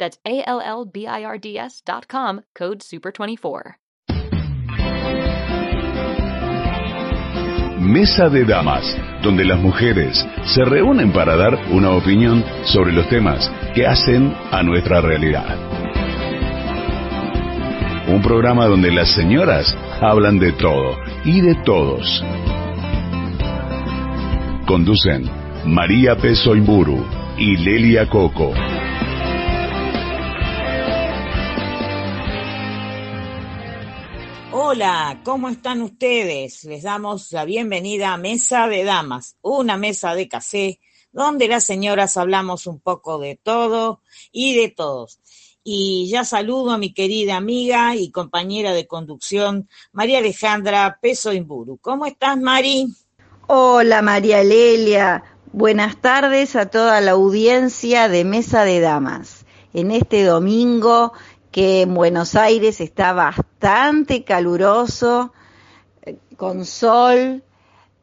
That's A-L-L-B-I-R-D-S dot com, code SUPER24. Mesa de Damas, donde las mujeres se reúnen para dar una opinión sobre los temas que hacen a nuestra realidad. Un programa donde las señoras hablan de todo y de todos. Conducen María Peso Imburu y Lelia Coco. Hola, ¿cómo están ustedes? Les damos la bienvenida a Mesa de Damas, una mesa de café donde las señoras hablamos un poco de todo y de todos. Y ya saludo a mi querida amiga y compañera de conducción, María Alejandra Peso Imburu. ¿Cómo estás, Mari? Hola, María Lelia. Buenas tardes a toda la audiencia de Mesa de Damas. En este domingo que en Buenos Aires está bastante caluroso, eh, con sol,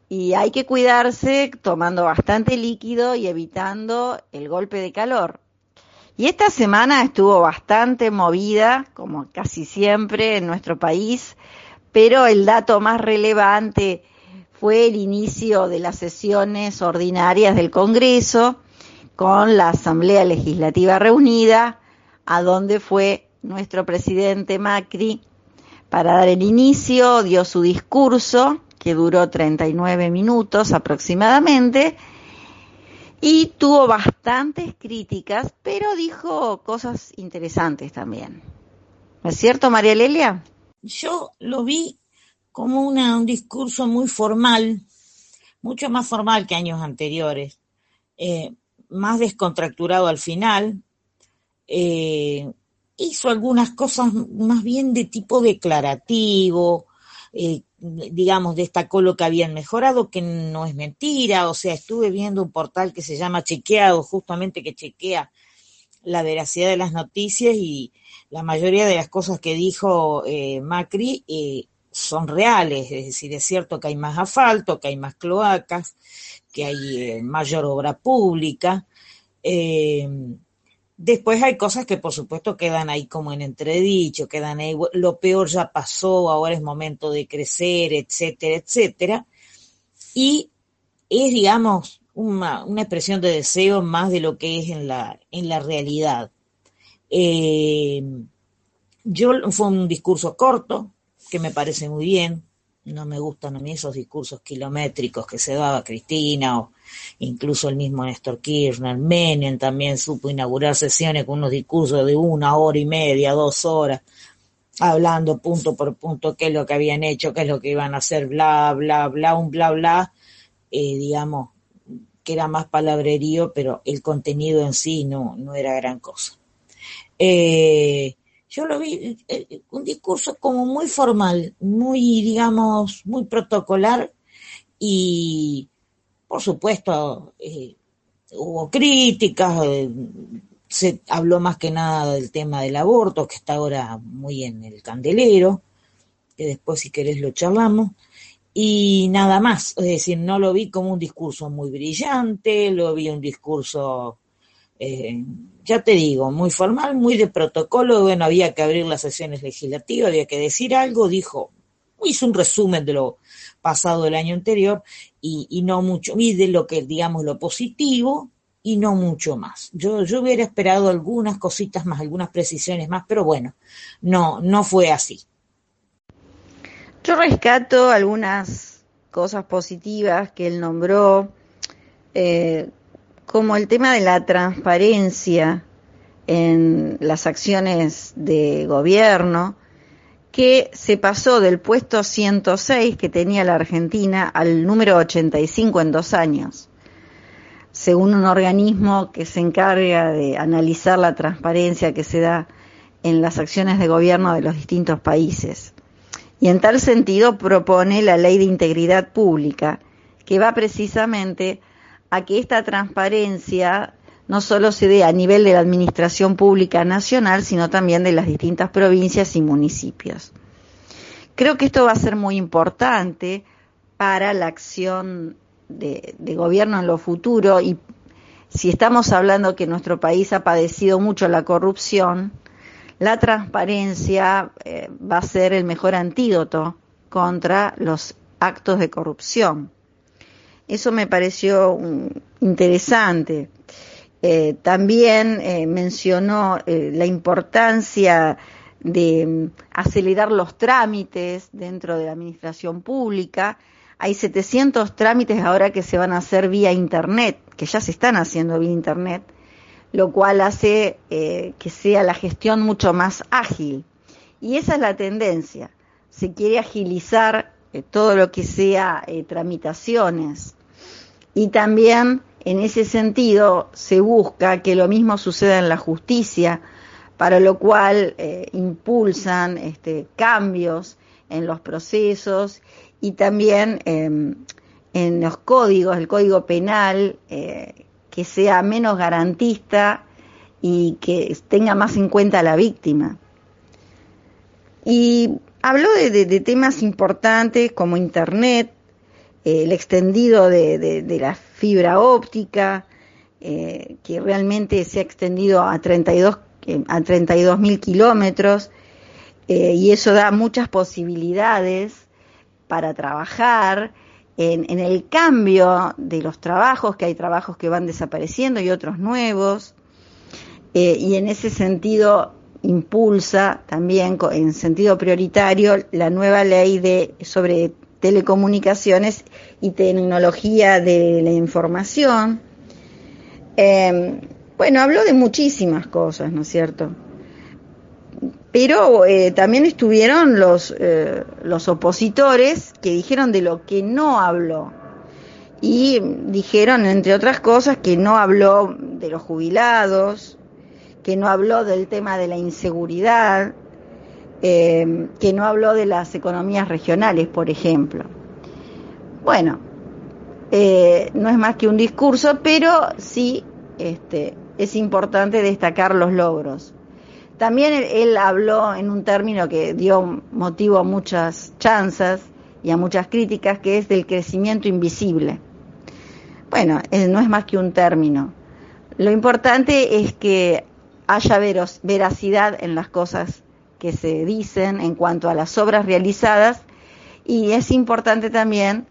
y hay que cuidarse tomando bastante líquido y evitando el golpe de calor. Y esta semana estuvo bastante movida, como casi siempre en nuestro país, pero el dato más relevante fue el inicio de las sesiones ordinarias del Congreso con la Asamblea Legislativa reunida, a donde fue nuestro presidente Macri, para dar el inicio, dio su discurso, que duró 39 minutos aproximadamente, y tuvo bastantes críticas, pero dijo cosas interesantes también. ¿No es cierto, María Lelia? Yo lo vi como una, un discurso muy formal, mucho más formal que años anteriores, eh, más descontracturado al final, eh, hizo algunas cosas más bien de tipo declarativo, eh, digamos, destacó lo que habían mejorado, que no es mentira, o sea, estuve viendo un portal que se llama Chequeado, justamente que chequea la veracidad de las noticias y la mayoría de las cosas que dijo eh, Macri eh, son reales, es decir, es cierto que hay más asfalto, que hay más cloacas, que hay mayor obra pública, Después hay cosas que por supuesto quedan ahí como en entredicho, quedan ahí, lo peor ya pasó, ahora es momento de crecer, etcétera, etcétera. Y es, digamos, una, una expresión de deseo más de lo que es en la, en la realidad. Eh, yo fue un discurso corto, que me parece muy bien, no me gustan a mí esos discursos kilométricos que se daba Cristina o incluso el mismo Néstor Kirchner. Menem también supo inaugurar sesiones con unos discursos de una hora y media, dos horas, hablando punto por punto qué es lo que habían hecho, qué es lo que iban a hacer, bla, bla, bla, un bla, bla, eh, digamos, que era más palabrerío, pero el contenido en sí no, no era gran cosa. Eh, yo lo vi, eh, un discurso como muy formal, muy, digamos, muy protocolar y, por supuesto, eh, hubo críticas, eh, se habló más que nada del tema del aborto, que está ahora muy en el candelero, que después si querés lo charlamos, y nada más, es decir, no lo vi como un discurso muy brillante, lo vi un discurso eh, ya te digo, muy formal, muy de protocolo, bueno, había que abrir las sesiones legislativas, había que decir algo, dijo, hizo un resumen de lo pasado el año anterior y, no mucho, y de lo que, digamos, lo positivo y no mucho más. Yo, yo hubiera esperado algunas cositas más, algunas precisiones más, pero bueno, no, no fue así. Yo rescato algunas cosas positivas que él nombró, eh, como el tema de la transparencia en las acciones de gobierno, que se pasó del puesto 106 que tenía la Argentina al número 85 en dos años, según un organismo que se encarga de analizar la transparencia que se da en las acciones de gobierno de los distintos países. Y en tal sentido propone la ley de integridad pública, que va precisamente a que esta transparencia no solo se dé a nivel de la Administración Pública Nacional, sino también de las distintas provincias y municipios. Creo que esto va a ser muy importante para la acción de, gobierno en lo futuro y si estamos hablando que nuestro país ha padecido mucho la corrupción, la transparencia eh, va a ser el mejor antídoto contra los actos de corrupción. Eso me pareció interesante. Eh, también eh, mencionó eh, la importancia de mm, acelerar los trámites dentro de la administración pública. Hay 700 trámites ahora que se van a hacer vía Internet, que ya se están haciendo vía Internet, lo cual hace que sea la gestión mucho más ágil. Y esa es la tendencia. Se quiere agilizar todo lo que sea tramitaciones. Y también en ese sentido, se busca que lo mismo suceda en la justicia, para lo cual eh, impulsan este, cambios en los procesos y también em, en los códigos, el código penal, eh, que sea menos garantista y que tenga más en cuenta a la víctima. Y habló de temas importantes como Internet, el extendido de, la fibra óptica, eh, que realmente se ha extendido a 32 eh, a 32 mil kilómetros eh, y eso da muchas posibilidades para trabajar en, en, el cambio de los trabajos, que hay trabajos que van desapareciendo y otros nuevos, y en ese sentido impulsa también en sentido prioritario la nueva ley de sobre telecomunicaciones y tecnología de la información. Em, bueno, habló de muchísimas cosas, ¿no es cierto? Pero eh, también estuvieron los, eh, los opositores que dijeron de lo que no habló. Y dijeron, entre otras cosas, que no habló de los jubilados, que no habló del tema de la inseguridad, eh, que no habló de las economías regionales, por ejemplo. Bueno, eh, no es más que un discurso, pero sí este, es importante destacar los logros. También él, habló en un término que dio motivo a muchas chanzas y a muchas críticas, que es del crecimiento invisible. Bueno, no es más que un término. Lo importante es que haya veracidad en las cosas que se dicen en cuanto a las obras realizadas y es importante también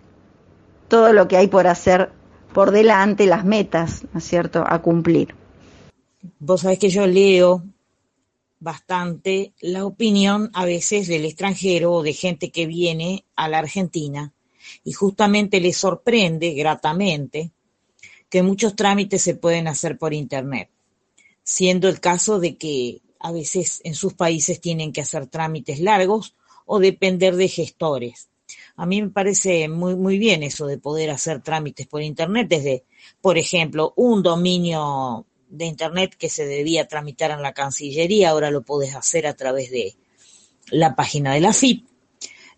todo lo que hay por hacer por delante, las metas, ¿no es cierto?, a cumplir. Vos sabés que yo leo bastante la opinión a veces del extranjero o de gente que viene a la Argentina y justamente les sorprende gratamente que muchos trámites se pueden hacer por Internet, siendo el caso de que a veces en sus países tienen que hacer trámites largos o depender de gestores. A mí me parece muy, muy bien eso de poder hacer trámites por Internet desde, por ejemplo, un dominio de Internet que se debía tramitar en la Cancillería, ahora lo puedes hacer a través de la página de la FIP,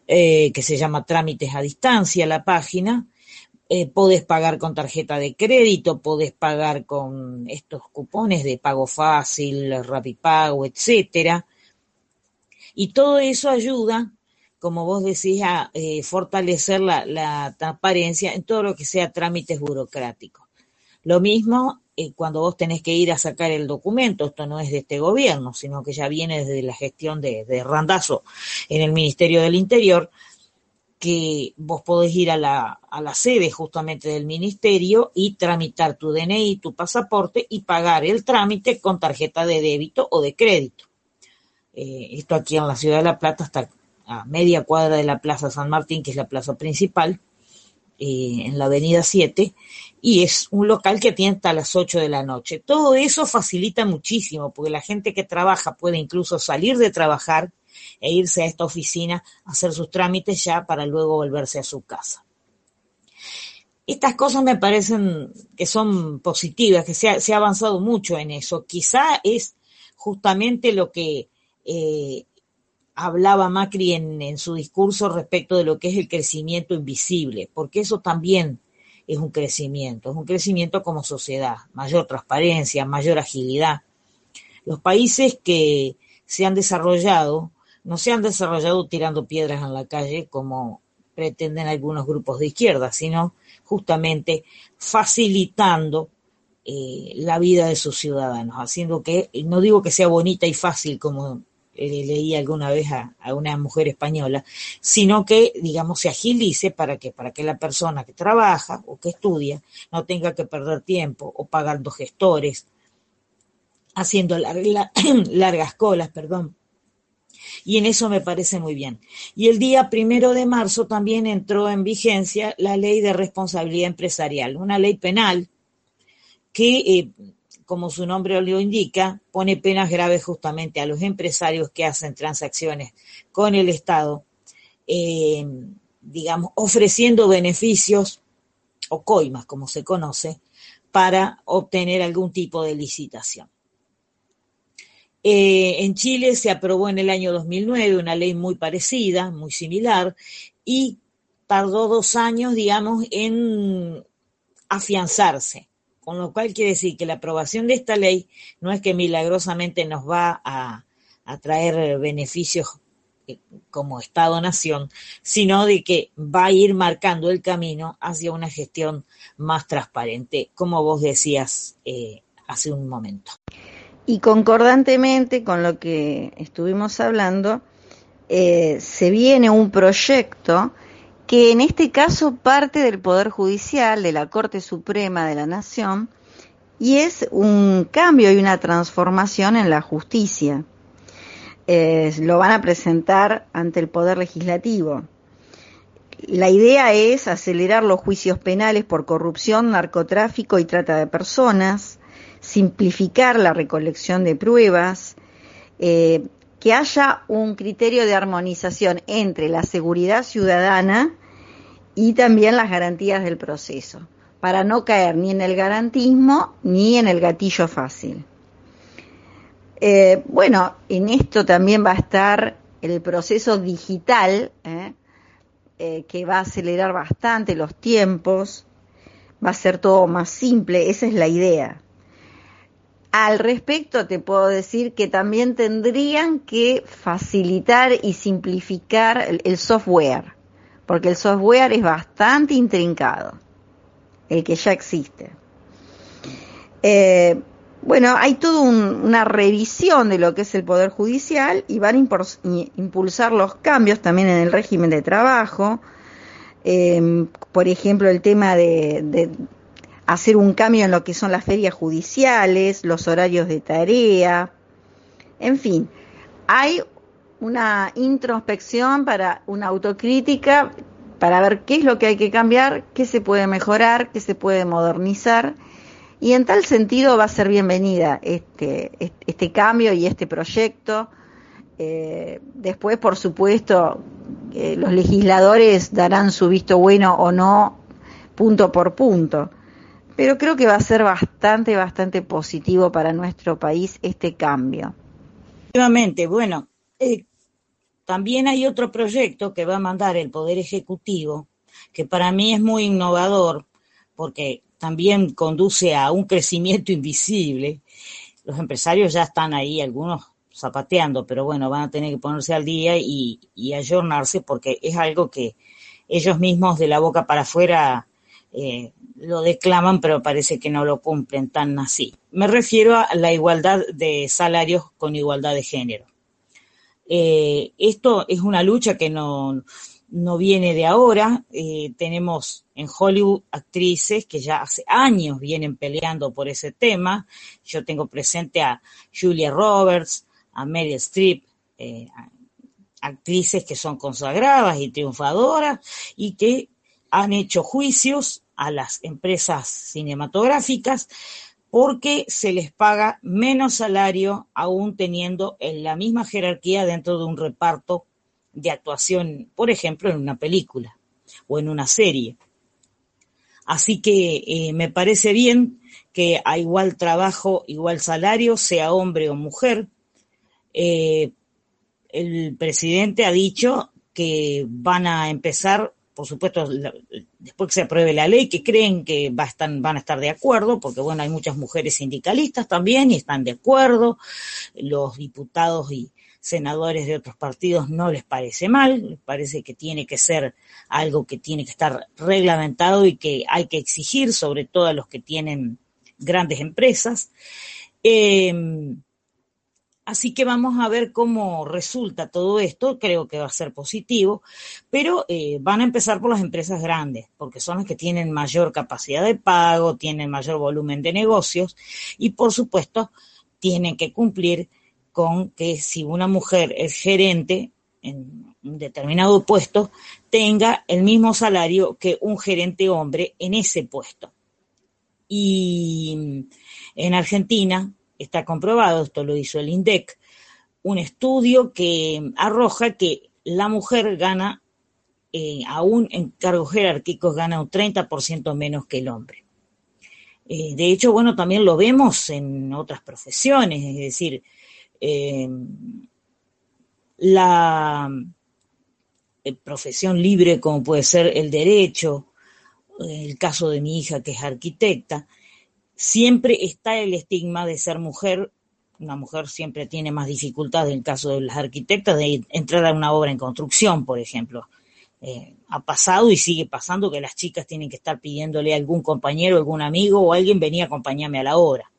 eh, que se llama Trámites a Distancia, la página, eh, podés pagar con tarjeta de crédito, podés pagar con estos cupones de pago fácil, Rapipago, etcétera. Y todo eso ayuda, como vos decís, a eh, fortalecer la, transparencia en todo lo que sea trámites burocráticos. Lo mismo eh, cuando vos tenés que ir a sacar el documento, esto no es de este gobierno, sino que ya viene desde la gestión de, de Randazo en el Ministerio del Interior, que vos podés ir a la, a sede justamente del ministerio y tramitar tu DNI, tu pasaporte y pagar el trámite con tarjeta de débito o de crédito. Eh, esto aquí en la ciudad de La Plata está a media cuadra de la Plaza San Martín, que es la plaza principal, eh, en la Avenida 7, y es un local que tiene hasta las 8 de la noche. Todo eso facilita muchísimo, porque la gente que trabaja puede incluso salir de trabajar e irse a esta oficina a hacer sus trámites ya para luego volverse a su casa. Estas cosas me parecen que son positivas, que se ha, avanzado mucho en eso. Quizá es justamente lo que eh, hablaba Macri en, en, su discurso respecto de lo que es el crecimiento invisible, porque eso también es un crecimiento, es un crecimiento como sociedad, mayor transparencia, mayor agilidad. Los países que se han desarrollado no se han desarrollado tirando piedras en la calle como pretenden algunos grupos de izquierda, sino justamente facilitando eh, la vida de sus ciudadanos, haciendo que, no digo que sea bonita y fácil como eh, leí alguna vez a, a, una mujer española, sino que, digamos, se agilice para que, para que la persona que trabaja o que estudia no tenga que perder tiempo o pagando gestores, haciendo largas colas, perdón, y en eso me parece muy bien. Y el día primero de marzo también entró en vigencia la ley de responsabilidad empresarial, una ley penal que, eh, como su nombre lo indica, pone penas graves justamente a los empresarios que hacen transacciones con el Estado, eh, digamos, ofreciendo beneficios o coimas, como se conoce, para obtener algún tipo de licitación. Eh, en Chile se aprobó en el año 2009 una ley muy parecida, muy similar, y tardó dos años, digamos, en afianzarse. Con lo cual quiere decir que la aprobación de esta ley no es que milagrosamente nos va a, traer beneficios eh, como Estado-Nación, sino de que va a ir marcando el camino hacia una gestión más transparente, como vos decías eh, hace un momento. Y concordantemente con lo que estuvimos hablando, eh, se viene un proyecto que en este caso parte del Poder Judicial, de la Corte Suprema de la Nación, y es un cambio y una transformación en la justicia. Eh, lo van a presentar ante el Poder Legislativo. La idea es acelerar los juicios penales por corrupción, narcotráfico y trata de personas, simplificar la recolección de pruebas, eh, que haya un criterio de armonización entre la seguridad ciudadana y también las garantías del proceso, para no caer ni en el garantismo ni en el gatillo fácil. Eh, bueno, en esto también va a estar el proceso digital, ¿eh? que va a acelerar bastante los tiempos, va a ser todo más simple, esa es la idea. Al respecto, te puedo decir que también tendrían que facilitar y simplificar el, software, porque el software es bastante intrincado, el que ya existe. Eh, bueno, hay toda una revisión de lo que es el Poder Judicial y van a impulsar los cambios también en el régimen de trabajo. Eh, por ejemplo, el tema de, hacer un cambio en lo que son las ferias judiciales, los horarios de tarea, en fin, hay una introspección para una autocrítica para ver qué es lo que hay que cambiar, qué se puede mejorar, qué se puede modernizar. Y en tal sentido va a ser bienvenida este, este cambio y este proyecto. Eh, después, por supuesto, eh, los legisladores darán su visto bueno o no, punto por punto pero creo que va a ser bastante, bastante positivo para nuestro país este cambio. Efectivamente, bueno, eh, también hay otro proyecto que va a mandar el Poder Ejecutivo, que para mí es muy innovador, porque también conduce a un crecimiento invisible. Los empresarios ya están ahí, algunos zapateando, pero bueno, van a tener que ponerse al día y, y ayornarse porque es algo que ellos mismos de la boca para afuera eh, lo declaman, pero parece que no lo cumplen tan así. Me refiero a la igualdad de salarios con igualdad de género. Eh, esto es una lucha que no, no viene de ahora. Eh, tenemos en Hollywood actrices que ya hace años vienen peleando por ese tema. Yo tengo presente a Julia Roberts, a Meryl Streep, actrices que son consagradas y triunfadoras y que han hecho juicios a las empresas cinematográficas porque se les paga menos salario aún teniendo en la misma jerarquía dentro de un reparto de actuación, por ejemplo, en una película o en una serie. Así que eh, me parece bien que a igual trabajo, igual salario, sea hombre o mujer. Eh, el presidente ha dicho que van a empezar, por supuesto, después que se apruebe la ley, que creen que van a estar de acuerdo, porque bueno, hay muchas mujeres sindicalistas también y están de acuerdo, los diputados y senadores de otros partidos no les parece mal, les parece que tiene que ser algo que tiene que estar reglamentado y que hay que exigir, sobre todo a los que tienen grandes empresas. Eh, así que vamos a ver cómo resulta todo esto, creo que va a ser positivo, pero eh, van a empezar por las empresas grandes, porque son las que tienen mayor capacidad de pago, tienen mayor volumen de negocios y por supuesto tienen que cumplir con que si una mujer es gerente en un determinado puesto, tenga el mismo salario que un gerente hombre en ese puesto. Y en Argentina está comprobado, esto lo hizo el INDEC, un estudio que arroja que la mujer gana, eh, aún en cargos jerárquicos, gana un 30% menos que el hombre. Eh, de hecho, bueno, también lo vemos en otras profesiones, es decir, eh, la profesión libre como puede ser el derecho, el caso de mi hija que es arquitecta, siempre está el estigma de ser mujer. Una mujer siempre tiene más dificultades en el caso de las arquitectas de entrar a una obra en construcción, por ejemplo. Eh, ha pasado y sigue pasando que las chicas tienen que estar pidiéndole a algún compañero, algún amigo o alguien venía a acompañarme a la obra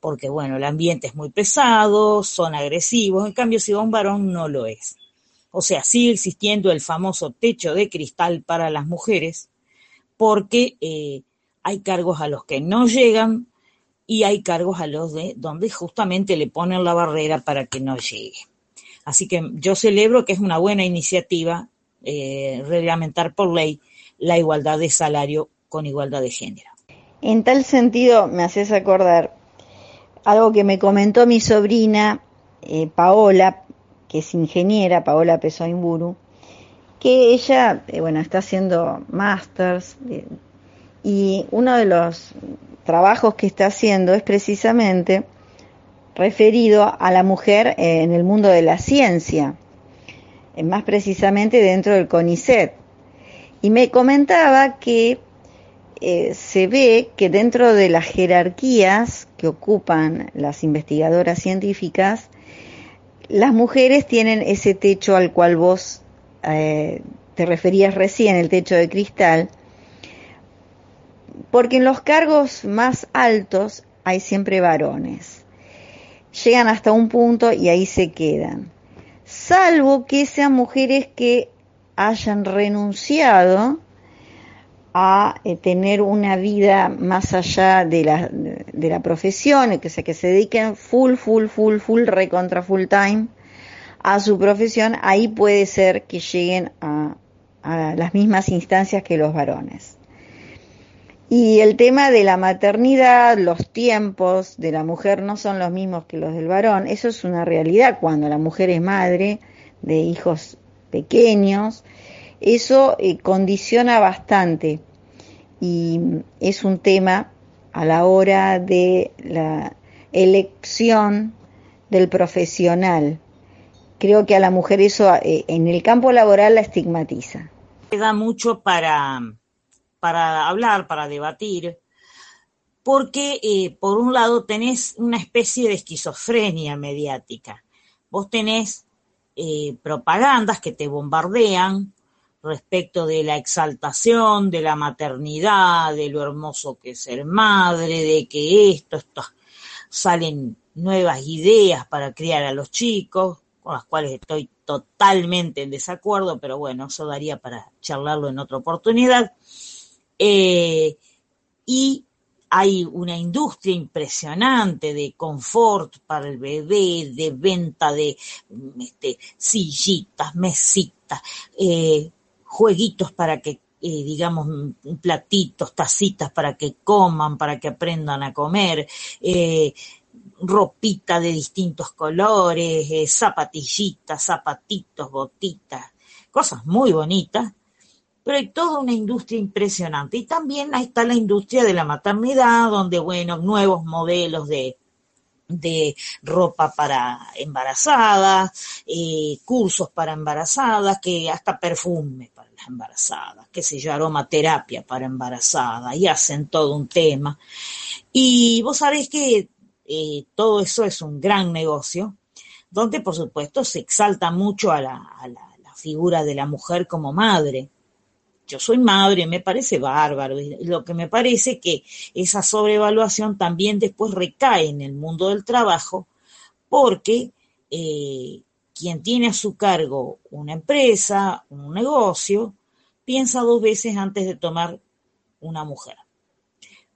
porque bueno, el ambiente es muy pesado, son agresivos, en cambio si va un varón no lo es. O sea, sigue existiendo el famoso techo de cristal para las mujeres, porque eh, hay cargos a los que no llegan y hay cargos a los de donde justamente le ponen la barrera para que no llegue. Así que yo celebro que es una buena iniciativa eh, reglamentar por ley la igualdad de salario con igualdad de género. En tal sentido, me haces acordar algo que me comentó mi sobrina eh, Paola, que es ingeniera, Paola Pesoimburu, que ella, eh, bueno, está haciendo másters y uno de los trabajos que está haciendo es precisamente referido a la mujer en el mundo de la ciencia, más precisamente dentro del CONICET. Y me comentaba que eh, se ve que dentro de las jerarquías que ocupan las investigadoras científicas, las mujeres tienen ese techo al cual vos eh, te referías recién, el techo de cristal, porque en los cargos más altos hay siempre varones. Llegan hasta un punto y ahí se quedan. Salvo que sean mujeres que hayan renunciado a eh, tener una vida más allá de la, de, la profesión, que, sea, que se dediquen full, full, full, full, recontra full time a su profesión, ahí puede ser que lleguen a, a las mismas instancias que los varones. Y el tema de la maternidad, los tiempos de la mujer no son los mismos que los del varón. Eso es una realidad cuando la mujer es madre de hijos pequeños eso eh, condiciona bastante y es un tema a la hora de la elección del profesional. Creo que a la mujer eso eh, en el campo laboral la estigmatiza. Da mucho para, para hablar, para debatir, porque eh, por un lado tenés una especie de esquizofrenia mediática. Vos tenés propagandas que te bombardean respecto de la exaltación de la maternidad, de lo hermoso que es ser madre, de que esto, esto, salen nuevas ideas para criar a los chicos, con las cuales estoy totalmente en desacuerdo, pero bueno, eso daría para charlarlo en otra oportunidad. Eh, y hay una industria impresionante de confort para el bebé, de venta de este, sillitas, mesitas, eh, jueguitos para que, eh, digamos, platitos, tacitas para que coman, para que aprendan a comer, eh, ropita de distintos colores, zapatillitas, zapatitos, botitas, cosas muy bonitas pero hay toda una industria impresionante. Y también ahí está la industria de la maternidad, donde, bueno, nuevos modelos de, de ropa para embarazadas, eh, cursos para embarazadas, que hasta perfume para las embarazadas, qué sé yo, aromaterapia para embarazadas, y hacen todo un tema. Y vos sabés que eh, todo eso es un gran negocio, donde por supuesto se exalta mucho a la, a la figura de la mujer como madre yo soy madre, me parece bárbaro. Lo que me parece que esa sobrevaluación también después recae en el mundo del trabajo, porque eh, quien tiene a su cargo una empresa, un negocio, piensa dos veces antes de tomar una mujer.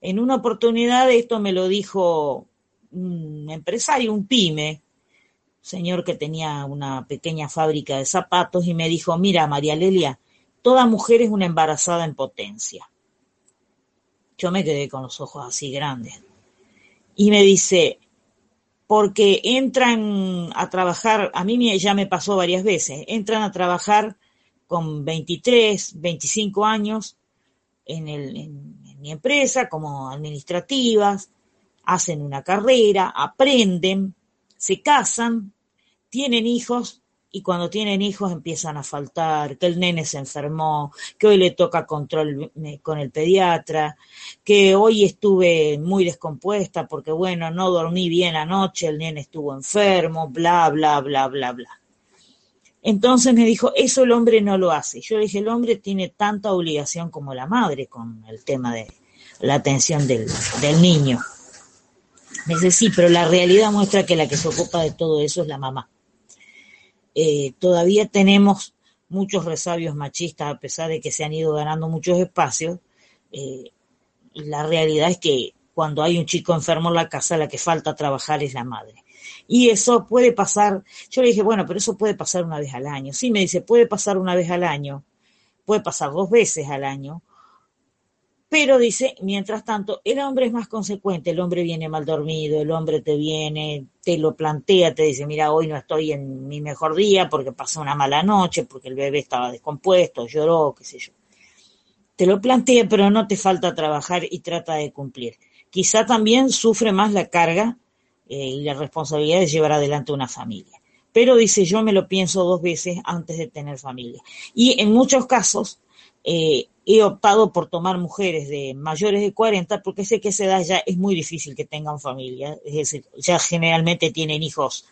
En una oportunidad esto me lo dijo un empresario, un pyme, señor que tenía una pequeña fábrica de zapatos y me dijo, mira María Lelia, Toda mujer es una embarazada en potencia. Yo me quedé con los ojos así grandes. Y me dice, porque entran a trabajar, a mí ya me pasó varias veces, entran a trabajar con 23, 25 años en, en mi empresa como administrativas, hacen una carrera, aprenden, se casan, tienen hijos y cuando tienen hijos empiezan a faltar, que el nene se enfermó, que hoy le toca control eh, con el pediatra, que hoy estuve muy descompuesta porque bueno, no dormí bien anoche, el nene estuvo enfermo, bla, bla, bla, bla, bla. Entonces me dijo, eso el hombre no lo hace. Yo le dije, el hombre tiene tanta obligación como la madre con el tema de la atención del, del niño. Me dice, sí, pero la realidad muestra que la que se ocupa de todo eso es la mamá. Eh, todavía tenemos muchos resabios machistas a pesar de que se han ido ganando muchos espacios. Eh, la realidad es que cuando hay un chico enfermo en la casa, la que falta trabajar es la madre. Y eso puede pasar, yo le dije, bueno, pero eso puede pasar una vez al año. Sí, me dice, puede pasar una vez al año, puede pasar dos veces al año, pero dice, mientras tanto, el hombre es más consecuente, el hombre viene mal dormido, el hombre te viene, te lo plantea, te dice, mira, hoy no estoy en mi mejor día porque pasó una mala noche, porque el bebé estaba descompuesto, lloró, qué sé yo. Te lo plantea, pero no te falta trabajar y trata de cumplir. Quizá también sufre más la carga eh, y la responsabilidad de llevar adelante una familia. Pero dice, yo me lo pienso dos veces antes de tener familia. Y en muchos casos, eh, he optado por tomar mujeres de mayores de 40 porque sé que esa edad ya es muy difícil que tengan familia, es decir, ya generalmente tienen hijos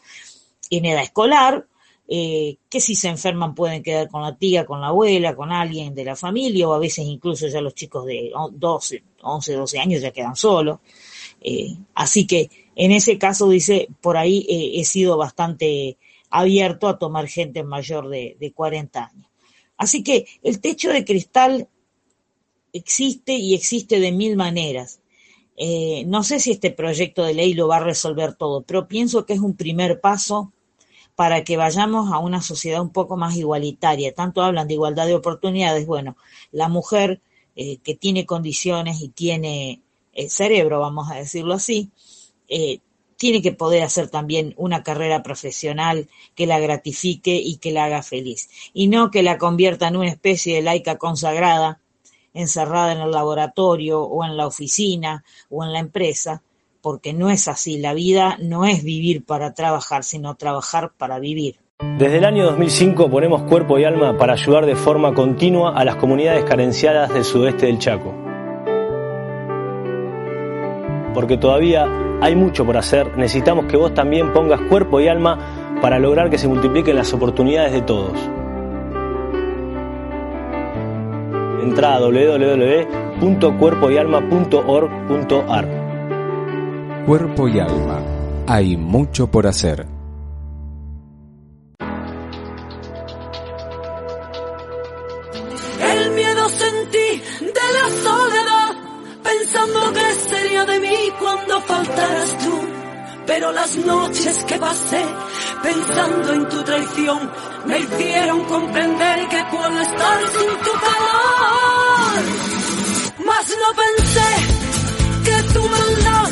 en edad escolar, eh, que si se enferman pueden quedar con la tía, con la abuela, con alguien de la familia, o a veces incluso ya los chicos de 12, 11, 12 años ya quedan solos. Eh, así que en ese caso, dice, por ahí eh, he sido bastante abierto a tomar gente mayor de, de 40 años. Así que el techo de cristal existe y existe de mil maneras. Eh, no sé si este proyecto de ley lo va a resolver todo, pero pienso que es un primer paso para que vayamos a una sociedad un poco más igualitaria. Tanto hablan de igualdad de oportunidades. Bueno, la mujer eh, que tiene condiciones y tiene el cerebro, vamos a decirlo así, eh, tiene que poder hacer también una carrera profesional que la gratifique y que la haga feliz. Y no que la convierta en una especie de laica consagrada encerrada en el laboratorio o en la oficina o en la empresa, porque no es así. La vida no es vivir para trabajar, sino trabajar para vivir. Desde el año 2005 ponemos cuerpo y alma para ayudar de forma continua a las comunidades carenciadas del sudeste del Chaco. Porque todavía hay mucho por hacer, necesitamos que vos también pongas cuerpo y alma para lograr que se multipliquen las oportunidades de todos. Entra a www.cuerpoyalma.org.ar. Cuerpo y alma. Hay mucho por hacer. El miedo sentí de la soledad pensando que sería de mí cuando faltaras tú. Pero las noches que pasé pensando en tu traición me hicieron comprender que puedo estar sin tu calor. Mas no pensé que tu maldad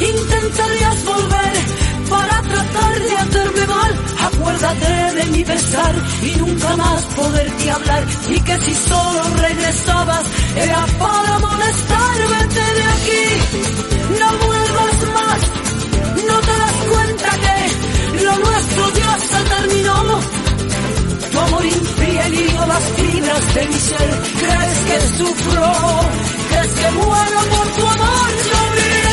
intentarías volver para tratar de hacerme mal. Acuérdate de mi pesar y nunca más poderte hablar. Y que si solo regresabas era para molestarme. Vete de aquí, no vuelvas más. No te que nuestro ya se terminó. Tu amor infiel las fibras de mi ser. ¿Crees que sufro? ¿Crees que muero por tu amor? Yo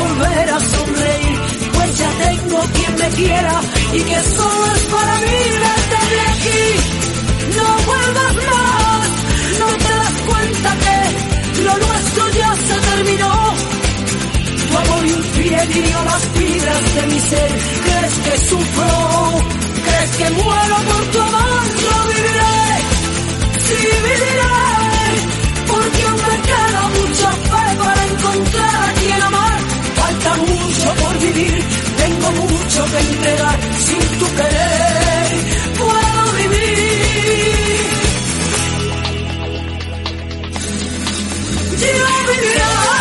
volver a sonreír, pues ya tengo quien me quiera y que solo es para mí. Vete de aquí, no vuelvas más, no te das cuenta que lo nuestro ya se terminó. Tu amor infiel hirió las fibras de mi ser. ¿Crees que sufro? ¿Crees que muero por tu amor? Yo viviré, sí viviré, porque aún me queda mucha fe para encontrar a quien amar. Mucho por vivir, tengo mucho que entregar sin tu querer. Puedo vivir. Yo viviré.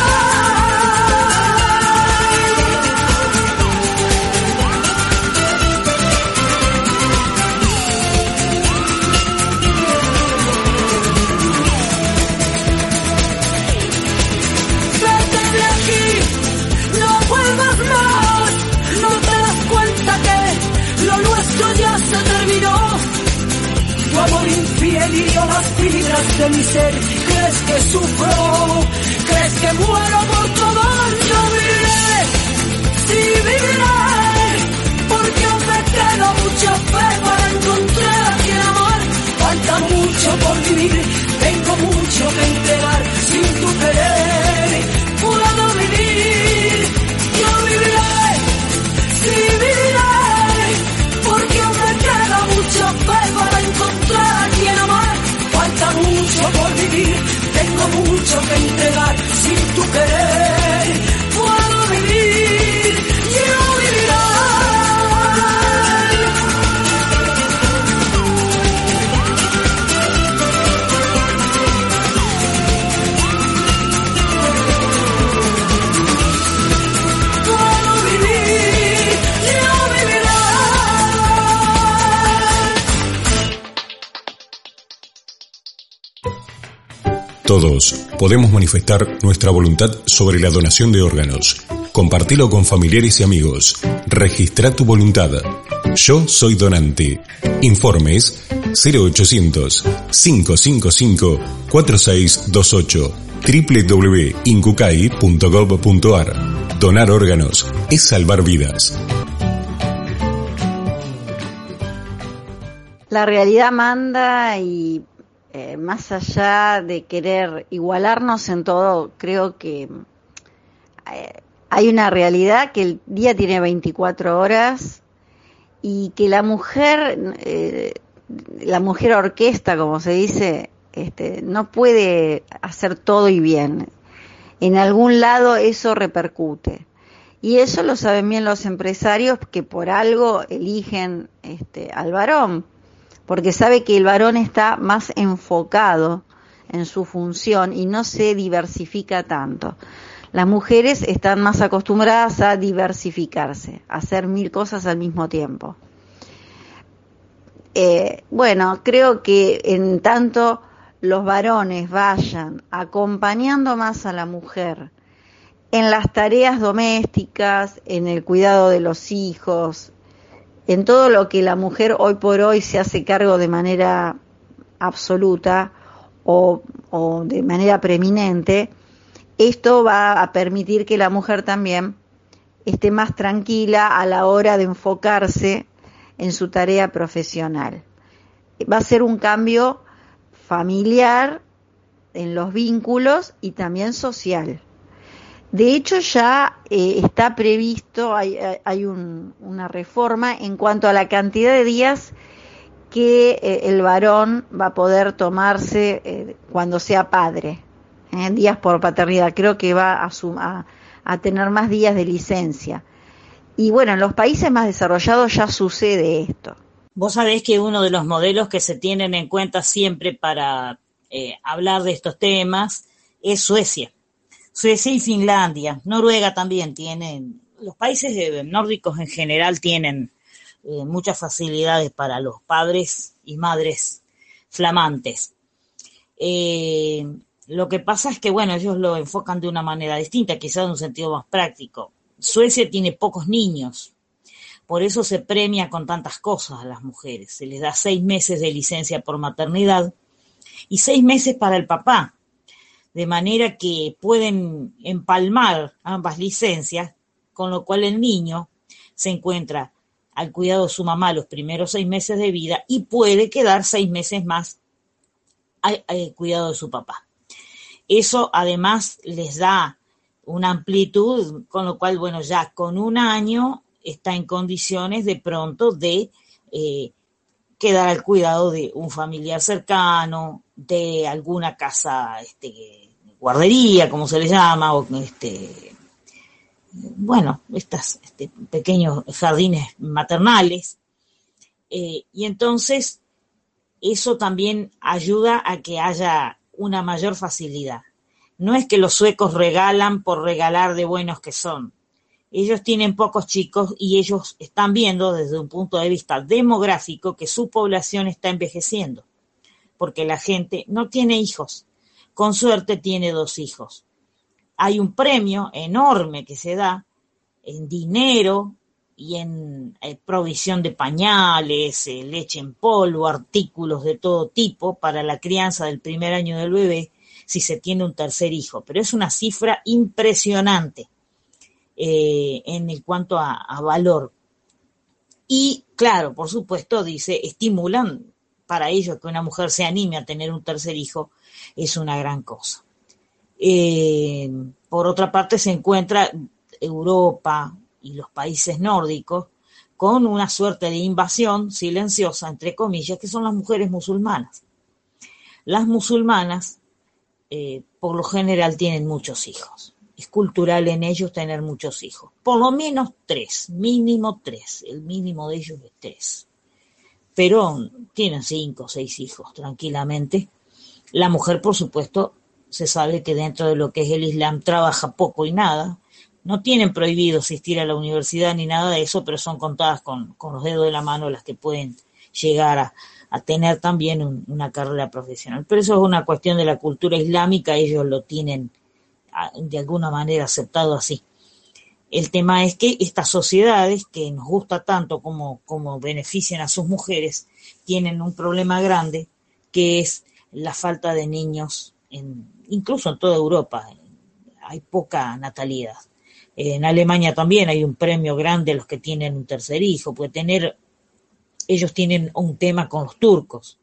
Fibras de mi ser. ¿Crees que sufro? ¿Crees que muero por amor? Yo viviré, sí viviré, porque aún me queda mucha fe para encontrar a quien amar. Falta mucho por vivir, tengo mucho que entregar sin tu querer. Mucho que entregar sin tu querer. Todos podemos manifestar nuestra voluntad sobre la donación de órganos. Compartilo con familiares y amigos. Registra tu voluntad. Yo soy donante. Informes 0800 555 4628 www.incucay.gov.ar Donar órganos es salvar vidas. La realidad manda y eh, más allá de querer igualarnos en todo, creo que eh, hay una realidad que el día tiene 24 horas y que la mujer, eh, la mujer orquesta, como se dice, este, no puede hacer todo y bien. En algún lado eso repercute. Y eso lo saben bien los empresarios que por algo eligen este, al varón, porque sabe que el varón está más enfocado en su función y no se diversifica tanto. Las mujeres están más acostumbradas a diversificarse, a hacer mil cosas al mismo tiempo. Eh, bueno, creo que en tanto los varones vayan acompañando más a la mujer en las tareas domésticas, en el cuidado de los hijos, en todo lo que la mujer hoy por hoy se hace cargo de manera absoluta o, de manera preeminente, esto va a permitir que la mujer también esté más tranquila a la hora de enfocarse en su tarea profesional. Va a ser un cambio familiar en los vínculos y también social. De hecho, ya eh, está previsto, hay, un, una reforma en cuanto a la cantidad de días que eh, el varón va a poder tomarse eh, cuando sea padre días por paternidad. Creo que va a, a, a, tener más días de licencia. Y bueno, en los países más desarrollados ya sucede esto. Vos sabés que uno de los modelos que se tienen en cuenta siempre para eh, hablar de estos temas es Suecia. Suecia y Finlandia. Noruega también tienen, los países nórdicos en general tienen eh, muchas facilidades para los padres y madres flamantes. Eh, lo que pasa es que, bueno, ellos lo enfocan de una manera distinta, quizás en un sentido más práctico. Suecia tiene pocos niños, por eso se premia con tantas cosas a las mujeres. Se les da seis meses de licencia por maternidad y seis meses para el papá, de manera que pueden empalmar ambas licencias, con lo cual el niño se encuentra al cuidado de su mamá los primeros seis meses de vida y puede quedar seis meses más al, cuidado de su papá. Eso además les da una amplitud, con lo cual, bueno, ya con un año está en condiciones de pronto de eh, quedar al cuidado de un familiar cercano, de alguna casa, este, guardería, como se le llama, o este, bueno, estos este, pequeños jardines maternales. Eh, y entonces eso también ayuda a que haya una mayor facilidad. No es que los suecos regalan por regalar de buenos que son. Ellos tienen pocos chicos y ellos están viendo desde un punto de vista demográfico que su población está envejeciendo, porque la gente no tiene hijos. Con suerte tiene dos hijos. Hay un premio enorme que se da en dinero y en eh, provisión de pañales, eh, leche en polvo, artículos de todo tipo para la crianza del primer año del bebé si se tiene un tercer hijo. Pero es una cifra impresionante eh, en cuanto a, a valor. Y claro, por supuesto, dice, estimulan para ellos que una mujer se anime a tener un tercer hijo, es una gran cosa. Eh, por otra parte, se encuentra Europa, y los países nórdicos con una suerte de invasión silenciosa, entre comillas, que son las mujeres musulmanas. Las musulmanas, eh, por lo general, tienen muchos hijos. Es cultural en ellos tener muchos hijos. Por lo menos tres, mínimo tres. El mínimo de ellos es tres. Pero tienen cinco o seis hijos tranquilamente. La mujer, por supuesto, se sabe que dentro de lo que es el Islam trabaja poco y nada no tienen prohibido asistir a la universidad ni nada de eso, pero son contadas con, con los dedos de la mano las que pueden llegar a, a tener también un, una carrera profesional. Pero eso es una cuestión de la cultura islámica, ellos lo tienen de alguna manera aceptado así. El tema es que estas sociedades que nos gusta tanto como, como benefician a sus mujeres, tienen un problema grande que es la falta de niños, en, incluso en toda Europa. Hay poca natalidad. En Alemania también hay un premio grande a los que tienen un tercer hijo, puede tener, ellos tienen un tema con los turcos,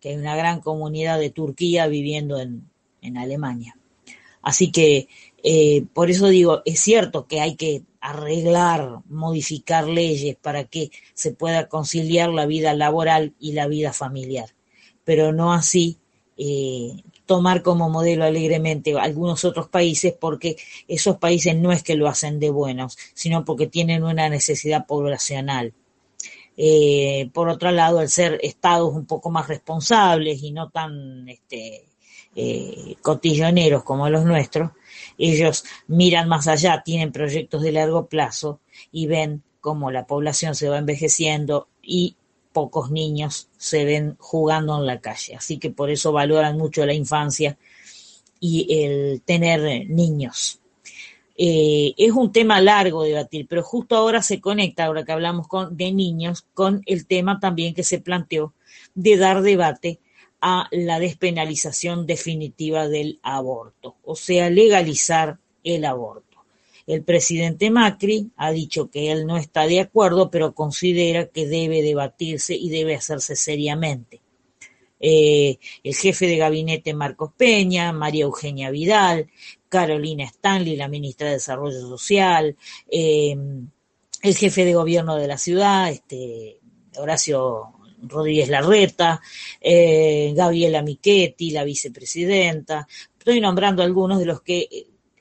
que hay una gran comunidad de Turquía viviendo en, en Alemania. Así que eh, por eso digo, es cierto que hay que arreglar, modificar leyes para que se pueda conciliar la vida laboral y la vida familiar, pero no así eh, tomar como modelo alegremente algunos otros países porque esos países no es que lo hacen de buenos, sino porque tienen una necesidad poblacional. Eh, por otro lado, al ser estados un poco más responsables y no tan este, eh, cotilloneros como los nuestros, ellos miran más allá, tienen proyectos de largo plazo y ven cómo la población se va envejeciendo y pocos niños se ven jugando en la calle. Así que por eso valoran mucho la infancia y el tener niños. Eh, es un tema largo de debatir, pero justo ahora se conecta, ahora que hablamos con, de niños, con el tema también que se planteó de dar debate a la despenalización definitiva del aborto, o sea, legalizar el aborto. El presidente Macri ha dicho que él no está de acuerdo, pero considera que debe debatirse y debe hacerse seriamente. Eh, el jefe de gabinete Marcos Peña, María Eugenia Vidal, Carolina Stanley, la ministra de Desarrollo Social, eh, el jefe de gobierno de la ciudad, este, Horacio Rodríguez Larreta, eh, Gabriela Michetti, la vicepresidenta. Estoy nombrando algunos de los que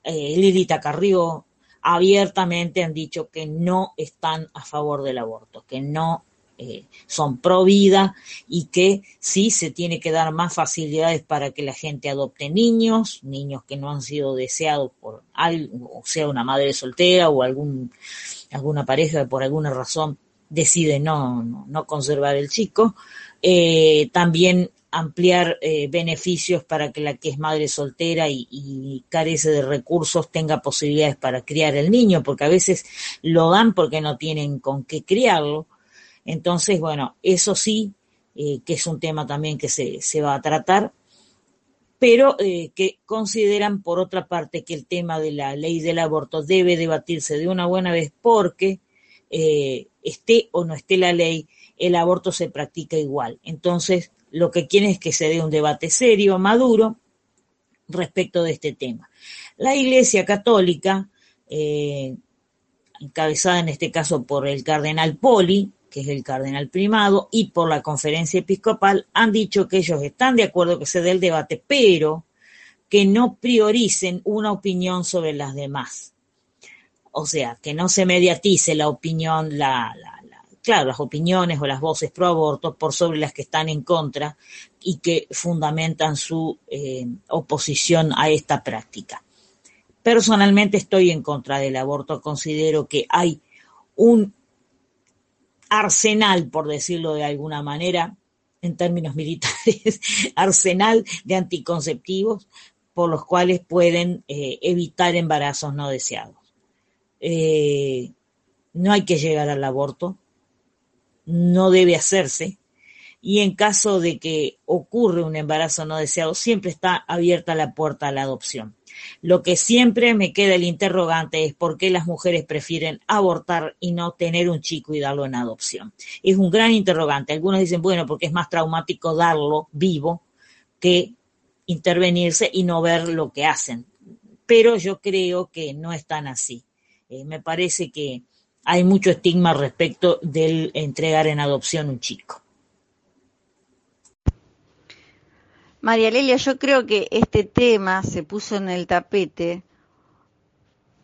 eh, Lilita Carrió abiertamente han dicho que no están a favor del aborto, que no eh, son pro vida y que sí se tiene que dar más facilidades para que la gente adopte niños, niños que no han sido deseados por algo, sea una madre soltera o algún, alguna pareja que por alguna razón decide no, no, conservar el chico. Eh, también ampliar eh, beneficios para que la que es madre soltera y, carece de recursos tenga posibilidades para criar el niño, porque a veces lo dan porque no tienen con qué criarlo entonces, bueno, eso sí, eh, que es un tema también que se, se va a tratar, pero que consideran, por otra parte, que el tema de la ley del aborto debe debatirse de una buena vez porque esté o no esté la ley, el aborto se practica igual. Entonces, lo que quieren es que se dé un debate serio, maduro, respecto de este tema. La Iglesia Católica, encabezada en este caso por el cardenal Poli, que es el cardenal primado, y por la conferencia episcopal, han dicho que ellos están de acuerdo que se dé el debate, pero que no prioricen una opinión sobre las demás. O sea, que no se mediatice la opinión, la, claro, las opiniones o las voces pro aborto por sobre las que están en contra y que fundamentan su eh, oposición a esta práctica. Personalmente estoy en contra del aborto, considero que hay un arsenal, por decirlo de alguna manera, en términos militares, arsenal de anticonceptivos por los cuales pueden eh, evitar embarazos no deseados. Eh, no hay que llegar al aborto, no debe hacerse, y en caso de que ocurre un embarazo no deseado, siempre está abierta la puerta a la adopción. Lo que siempre me queda el interrogante es por qué las mujeres prefieren abortar y no tener un chico y darlo en adopción. Es un gran interrogante. Algunos dicen, bueno, porque es más traumático darlo vivo que intervenirse y no ver lo que hacen. Pero yo creo que no es tan así. Eh, me parece que hay mucho estigma respecto del entregar en adopción un chico. María Lelia, yo creo que este tema se puso en el tapete,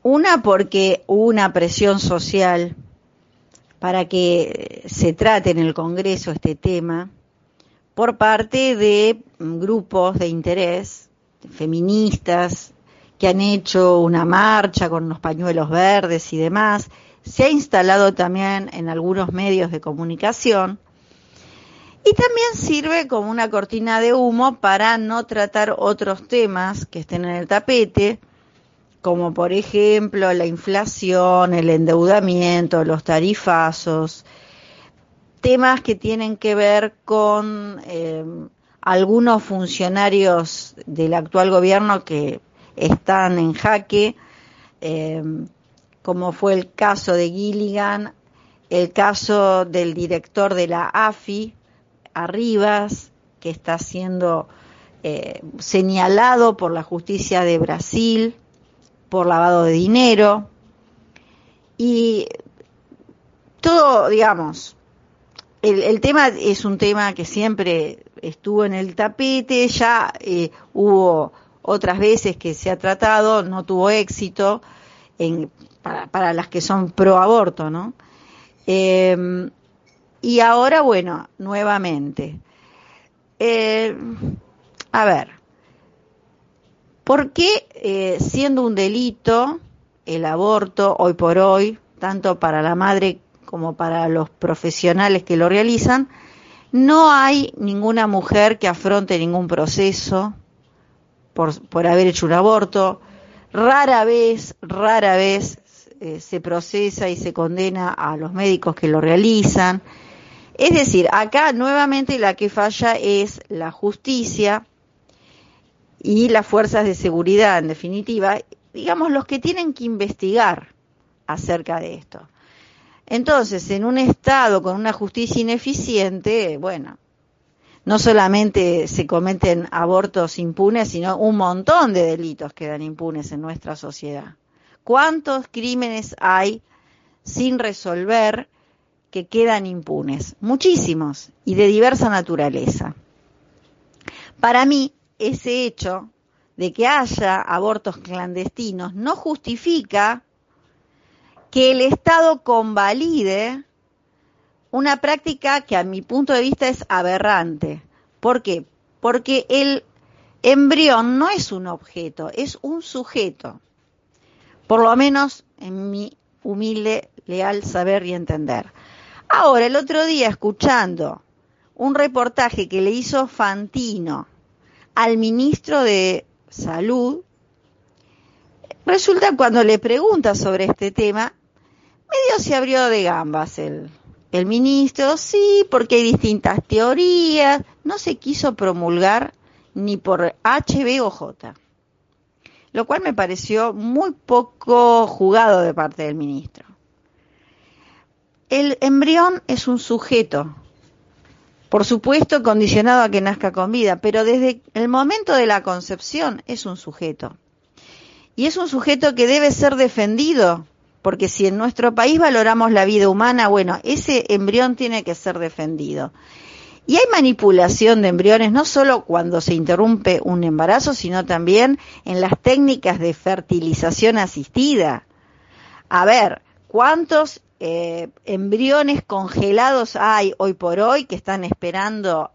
una porque hubo una presión social para que se trate en el Congreso este tema por parte de grupos de interés feministas que han hecho una marcha con los pañuelos verdes y demás. Se ha instalado también en algunos medios de comunicación y también sirve como una cortina de humo para no tratar otros temas que estén en el tapete, como por ejemplo la inflación, el endeudamiento, los tarifazos, temas que tienen que ver con eh, algunos funcionarios del actual gobierno que están en jaque, eh, como fue el caso de Gilligan, el caso del director de la AFI, Arribas, que está siendo eh, señalado por la justicia de Brasil por lavado de dinero. Y todo, digamos, el, tema es un tema que siempre estuvo en el tapete, ya eh, hubo otras veces que se ha tratado, no tuvo éxito en, para, para las que son pro aborto, ¿no? Eh, y ahora, bueno, nuevamente. Eh, a ver, ¿Por qué eh, siendo un delito el aborto hoy por hoy, tanto para la madre como para los profesionales que lo realizan, no hay ninguna mujer que afronte ningún proceso por, por haber hecho un aborto? Rara vez, rara vez eh, se procesa y se condena a los médicos que lo realizan. Es decir, acá nuevamente la que falla es la justicia y las fuerzas de seguridad, en definitiva, digamos, los que tienen que investigar acerca de esto. Entonces, en un Estado con una justicia ineficiente, bueno, no solamente se cometen abortos impunes, sino un montón de delitos quedan impunes en nuestra sociedad. ¿Cuántos crímenes hay sin resolver que quedan impunes? Muchísimos y de diversa naturaleza. Para mí, ese hecho de que haya abortos clandestinos no justifica que el Estado convalide una práctica que a mi punto de vista es aberrante. ¿Por qué? Porque el embrión no es un objeto, es un sujeto. Por lo menos en mi humilde, leal saber y entender. Ahora, el otro día, escuchando un reportaje que le hizo Fantino al ministro de Salud, resulta cuando le pregunta sobre este tema, medio se abrió de gambas el, el ministro, sí, porque hay distintas teorías, no se quiso promulgar ni por HB o J lo cual me pareció muy poco jugado de parte del ministro. El embrión es un sujeto, por supuesto condicionado a que nazca con vida, pero desde el momento de la concepción es un sujeto. Y es un sujeto que debe ser defendido, porque si en nuestro país valoramos la vida humana, bueno, ese embrión tiene que ser defendido. Y hay manipulación de embriones no solo cuando se interrumpe un embarazo, sino también en las técnicas de fertilización asistida. A ver, ¿cuántos eh, embriones congelados hay hoy por hoy que están esperando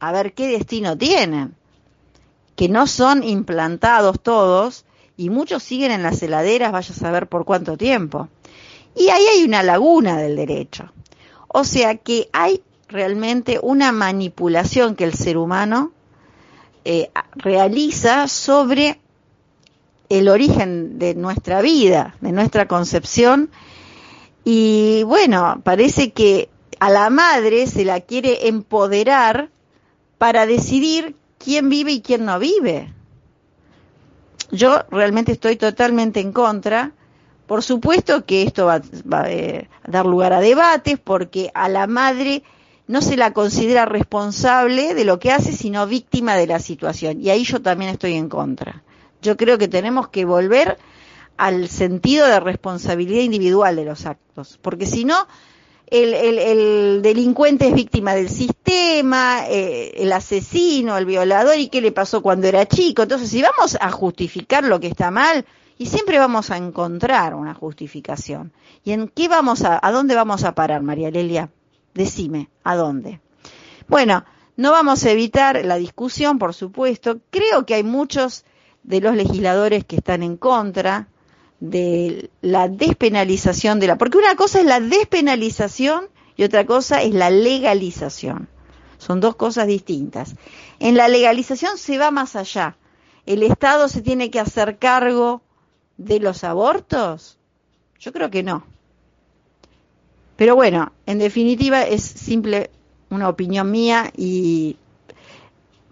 a ver qué destino tienen? Que no son implantados todos y muchos siguen en las heladeras, vaya a saber por cuánto tiempo. Y ahí hay una laguna del derecho. O sea que hay realmente una manipulación que el ser humano eh, realiza sobre el origen de nuestra vida, de nuestra concepción. Y bueno, parece que a la madre se la quiere empoderar para decidir quién vive y quién no vive. Yo realmente estoy totalmente en contra. Por supuesto que esto va, va eh, a dar lugar a debates porque a la madre no se la considera responsable de lo que hace, sino víctima de la situación. Y ahí yo también estoy en contra. Yo creo que tenemos que volver al sentido de responsabilidad individual de los actos, porque si no, el, delincuente es víctima del sistema, eh, el asesino, el violador, y qué le pasó cuando era chico. Entonces, si vamos a justificar lo que está mal, y siempre vamos a encontrar una justificación. ¿Y en qué vamos a, a dónde vamos a parar, María Lelia? Decime, ¿a dónde? Bueno, no vamos a evitar la discusión, por supuesto. Creo que hay muchos de los legisladores que están en contra de la despenalización de la... Porque una cosa es la despenalización y otra cosa es la legalización. Son dos cosas distintas. En la legalización se va más allá. ¿El Estado se tiene que hacer cargo de los abortos? Yo creo que no. Pero bueno, en definitiva es simple una opinión mía y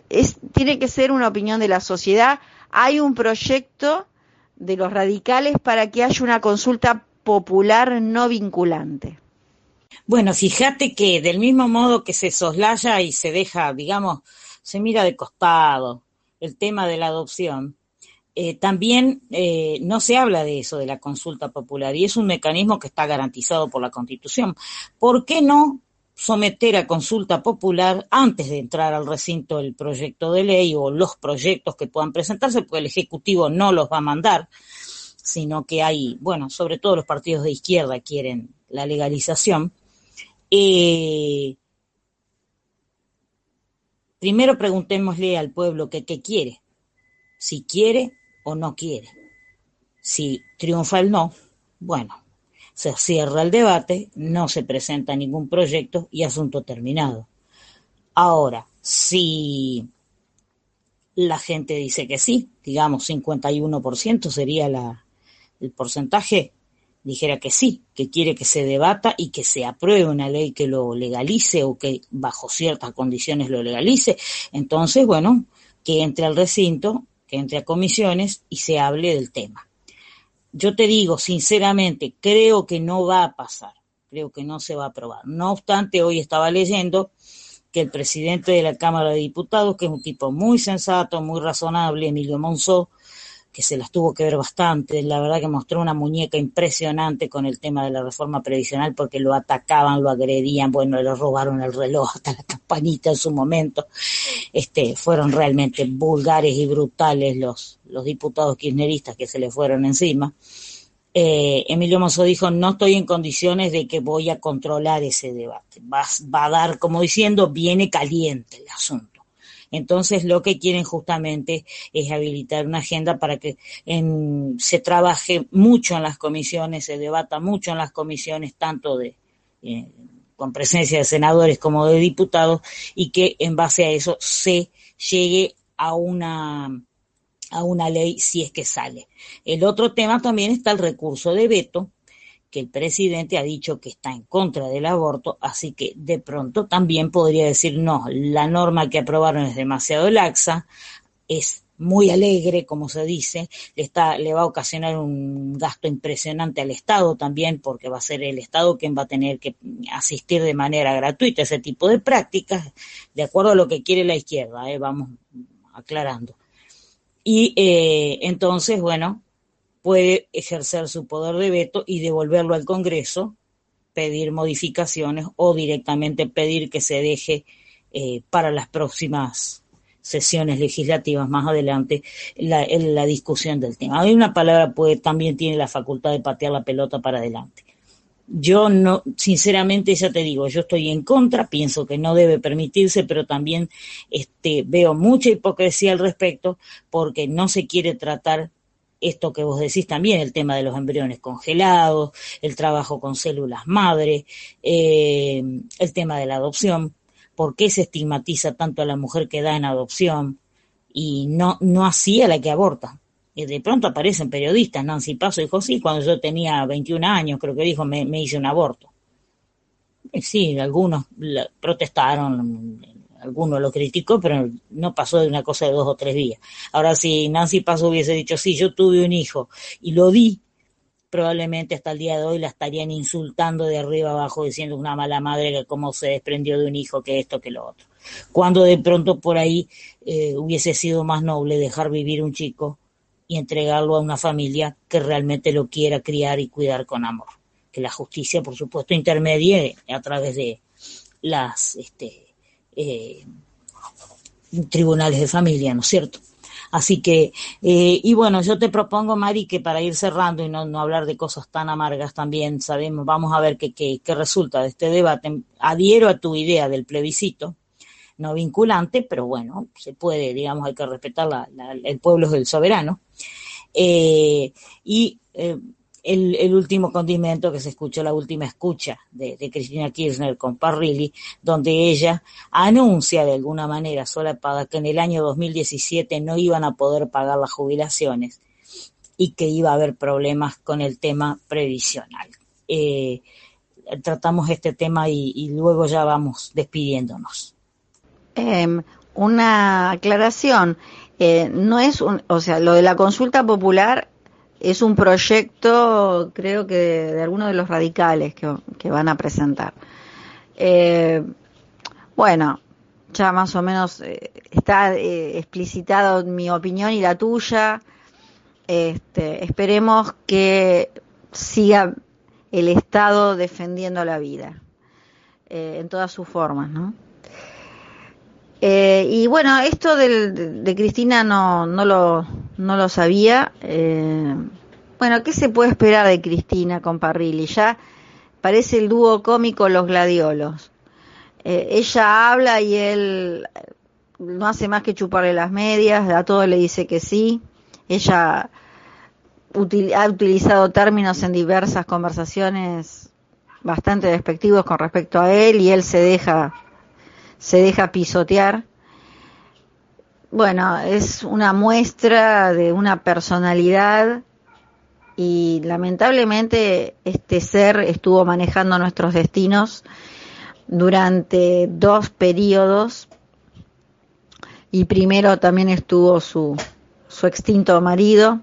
es, tiene que ser una opinión de la sociedad. Hay un proyecto de los radicales para que haya una consulta popular no vinculante. Bueno, fíjate que del mismo modo que se soslaya y se deja, digamos, se mira de costado el tema de la adopción, eh, también eh, no se habla de eso, de la consulta popular, y es un mecanismo que está garantizado por la Constitución. ¿Por qué no someter a consulta popular antes de entrar al recinto el proyecto de ley o los proyectos que puedan presentarse, porque el Ejecutivo no los va a mandar, sino que hay, bueno, sobre todo los partidos de izquierda quieren la legalización. Eh, primero preguntémosle al pueblo qué quiere. Si quiere o no quiere. Si triunfa el no, bueno, se cierra el debate, no se presenta ningún proyecto y asunto terminado. Ahora, si la gente dice que sí, digamos 51% sería la, el porcentaje, dijera que sí, que quiere que se debata y que se apruebe una ley que lo legalice o que bajo ciertas condiciones lo legalice, entonces, bueno, que entre al recinto, que entre a comisiones y se hable del tema. Yo te digo, sinceramente, creo que no va a pasar, creo que no se va a aprobar. No obstante, hoy estaba leyendo que el presidente de la Cámara de Diputados, que es un tipo muy sensato, muy razonable, Emilio Monzó, que se las tuvo que ver bastante, la verdad que mostró una muñeca impresionante con el tema de la reforma previsional porque lo atacaban, lo agredían, bueno, le robaron el reloj hasta la campanita en su momento, este, fueron realmente vulgares y brutales los, los diputados kirchneristas que se le fueron encima. Eh, Emilio Monzó dijo, no estoy en condiciones de que voy a controlar ese debate. Va, va a dar, como diciendo, viene caliente el asunto. Entonces, lo que quieren justamente es habilitar una agenda para que en, se trabaje mucho en las comisiones, se debata mucho en las comisiones, tanto de eh, con presencia de senadores como de diputados, y que en base a eso se llegue a una a una ley si es que sale. El otro tema también está el recurso de veto, que el presidente ha dicho que está en contra del aborto, así que de pronto también podría decir, no, la norma que aprobaron es demasiado laxa, es muy alegre, como se dice, le, está, le va a ocasionar un gasto impresionante al Estado también, porque va a ser el Estado quien va a tener que asistir de manera gratuita a ese tipo de prácticas, de acuerdo a lo que quiere la izquierda, ¿eh? vamos aclarando. Y eh, entonces, bueno, puede ejercer su poder de veto y devolverlo al Congreso, pedir modificaciones o directamente pedir que se deje eh, para las próximas sesiones legislativas más adelante la, la discusión del tema. Hay una palabra puede, también tiene la facultad de patear la pelota para adelante. Yo no, sinceramente ya te digo, yo estoy en contra, pienso que no debe permitirse, pero también este, veo mucha hipocresía al respecto porque no se quiere tratar esto que vos decís también, el tema de los embriones congelados, el trabajo con células madre, eh, el tema de la adopción, por qué se estigmatiza tanto a la mujer que da en adopción y no, no así a la que aborta. Y de pronto aparecen periodistas, Nancy Paso dijo, sí, cuando yo tenía 21 años, creo que dijo, me, me hice un aborto. sí, algunos protestaron, alguno lo criticó, pero no pasó de una cosa de dos o tres días. Ahora, si Nancy Paso hubiese dicho, sí, yo tuve un hijo y lo di, probablemente hasta el día de hoy la estarían insultando de arriba abajo, diciendo una mala madre que cómo se desprendió de un hijo, que esto, que lo otro. Cuando de pronto por ahí eh, hubiese sido más noble dejar vivir un chico y entregarlo a una familia que realmente lo quiera criar y cuidar con amor. Que la justicia, por supuesto, intermedie a través de las este, eh, tribunales de familia, ¿no es cierto? Así que, eh, y bueno, yo te propongo, Mari, que para ir cerrando y no, hablar de cosas tan amargas también, sabemos, vamos a ver qué, qué, qué resulta de este debate. Adhiero a tu idea del plebiscito, no vinculante, pero bueno, se puede, digamos, hay que respetar el pueblo es el soberano. Eh, y el, el, último condimento que se escuchó, la última escucha de, de, Cristina Kirchner con Parrilli, donde ella anuncia de alguna manera solapada que en el año 2017 no iban a poder pagar las jubilaciones y que iba a haber problemas con el tema previsional. Eh, tratamos este tema y, luego ya vamos despidiéndonos. Eh, una aclaración. Eh, no es un, o sea, lo de la consulta popular es un proyecto, creo que de, algunos de los radicales que, que van a presentar. Eh, bueno, ya más o menos eh, está eh, explicitado mi opinión y la tuya. Este, esperemos que siga el Estado defendiendo la vida eh, en todas sus formas, ¿no? Eh, y bueno, esto del, de, Cristina no, no, lo, no lo sabía. Eh, bueno, ¿qué se puede esperar de Cristina con Parrilli? Ya parece el dúo cómico Los Gladiolos. Eh, ella habla y él no hace más que chuparle las medias, a todo le dice que sí. ella ha utilizado términos en diversas conversaciones bastante despectivos con respecto a él y él se deja se deja pisotear. Bueno, es una muestra de una personalidad y lamentablemente este ser estuvo manejando nuestros destinos durante dos periodos y primero también estuvo su, su extinto marido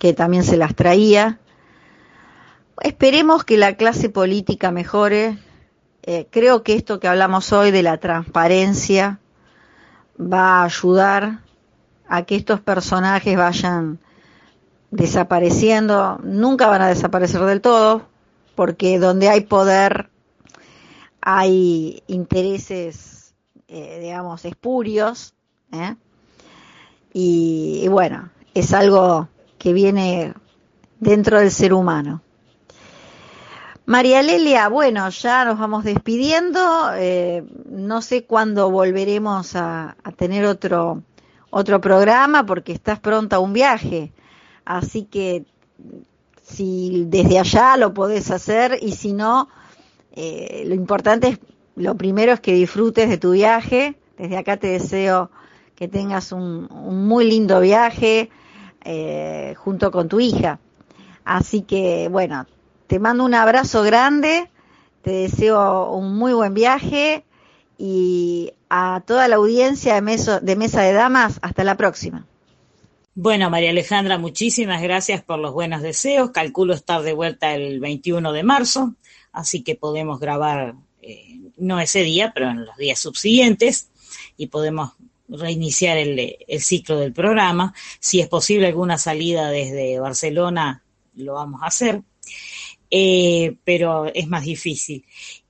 que también se las traía. Esperemos que la clase política mejore. Eh, creo que esto que hablamos hoy de la transparencia va a ayudar a que estos personajes vayan desapareciendo. Nunca van a desaparecer del todo, porque donde hay poder hay intereses, eh, digamos, espurios. ¿eh? y bueno, es algo que viene dentro del ser humano. María Lelia, bueno, ya nos vamos despidiendo. Eh, no sé cuándo volveremos a, tener otro, otro programa porque estás pronta a un viaje. Así que si desde allá lo podés hacer y si no, eh, lo importante es, lo primero es que disfrutes de tu viaje. Desde acá te deseo que tengas un muy lindo viaje, eh, junto con tu hija. Así que, bueno, te mando un abrazo grande, te deseo un muy buen viaje y a toda la audiencia de, Mesa de Damas, hasta la próxima. Bueno, María Alejandra, muchísimas gracias por los buenos deseos. Calculo estar de vuelta el 21 de marzo, así que podemos grabar, eh, no ese día, pero en los días subsiguientes, y podemos reiniciar el, ciclo del programa. Si es posible alguna salida desde Barcelona, lo vamos a hacer, eh, pero es más difícil.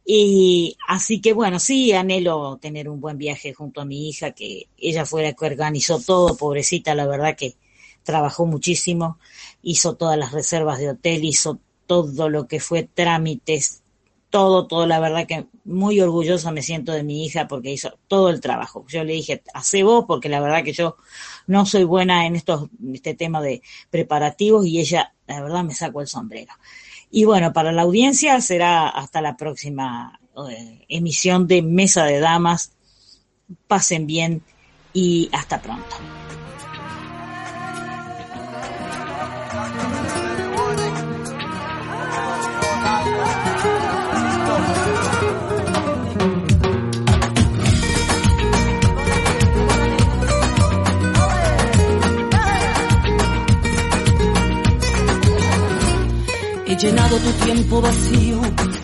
Y así que bueno, sí, anhelo tener un buen viaje junto a mi hija, que ella fue la que organizó todo, pobrecita, la verdad que trabajó muchísimo, hizo todas las reservas de hotel, hizo todo lo que fue trámites, todo, todo, la verdad que muy orgullosa me siento de mi hija porque hizo todo el trabajo. Yo le dije, hace vos, porque la verdad que yo no soy buena en estos, este tema de preparativos y ella, la verdad, me sacó el sombrero. Y bueno, para la audiencia será hasta la próxima eh, emisión de Mesa de Damas. Pasen bien y hasta pronto. He llenado tu tiempo vacío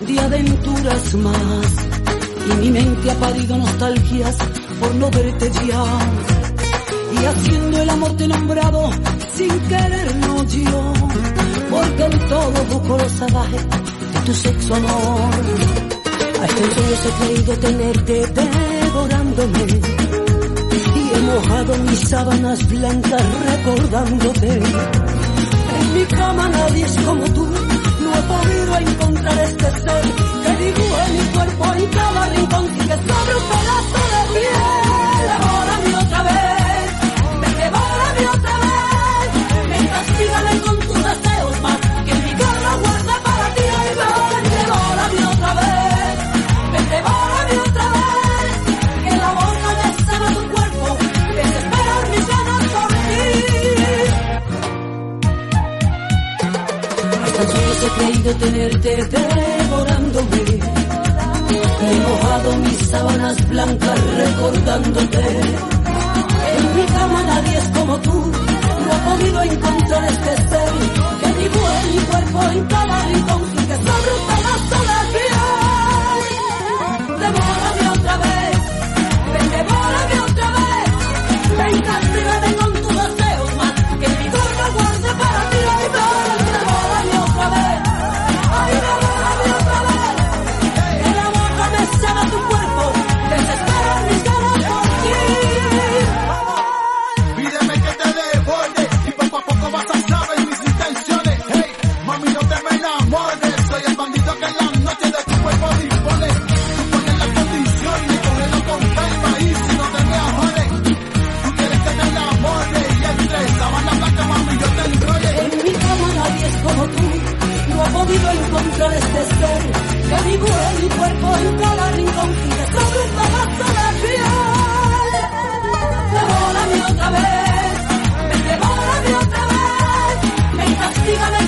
de aventuras más y mi mente ha parido nostalgias por no verte ya. Y haciendo el amor te nombrado sin quererlo yo, porque en todo busco lo salvaje de tu sexo amor. A este sueños he creído tenerte devorándome y he mojado mis sábanas blancas recordándote. En mi cama nadie es como tú encontrar este ser creído tenerte devorándome. He mojado mis sábanas blancas recordándote. En mi cama nadie es como tú. No he podido encontrar este ser que mi cuerpo en cada rincón y que sobre un dígame